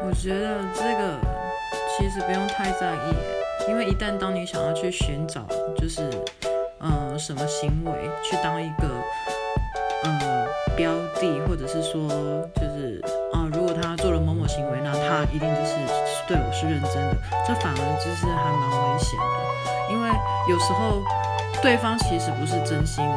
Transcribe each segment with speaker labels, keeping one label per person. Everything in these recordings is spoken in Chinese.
Speaker 1: 我觉得这个其实不用太在意，因为一旦当你想要去寻找，就是嗯什么行为去当一个嗯标的，或者是说就是啊如果他做了某某行为，那他一定就是对我是认真的，这反而就是还蛮危险的，因为有时候对方其实不是真心的，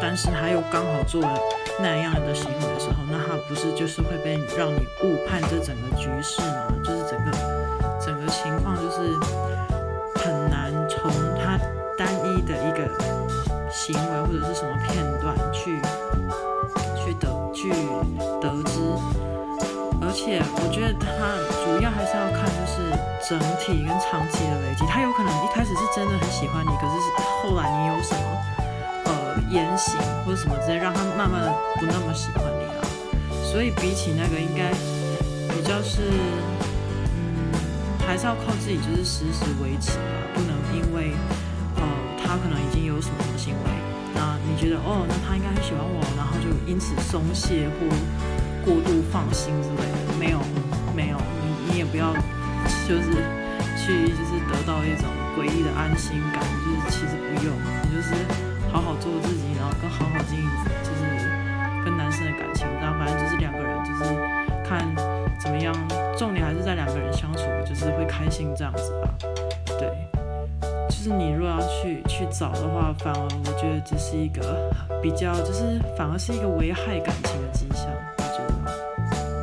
Speaker 1: 但是他又刚好做了。那样的行为的时候，那他不是就是会被让你误判这整个局势吗？就是整个整个情况就是很难从他单一的一个行为或者是什么片段去去得去得知，而且我觉得他主要还是要看就是整体跟长期的累积，他有可能一开始是真的很喜欢你，可是后来？言行或者什么之类，让他慢慢的不那么喜欢你了。所以比起那个，应该比较是，嗯，还是要靠自己，就是时时维持吧，不能因为，呃，他可能已经有什么什么行为，那你觉得哦，那他应该很喜欢我，然后就因此松懈或过度放心之类的。没有，没有，你你也不要，就是去就是得到一种诡异的安心感，就是其实就是跟男生的感情，然后反正就是两个人，就是看怎么样，重点还是在两个人相处，就是会开心这样子吧。对，就是你如果要去去找的话，反而我觉得这是一个比较，就是反而是一个危害感情的迹象。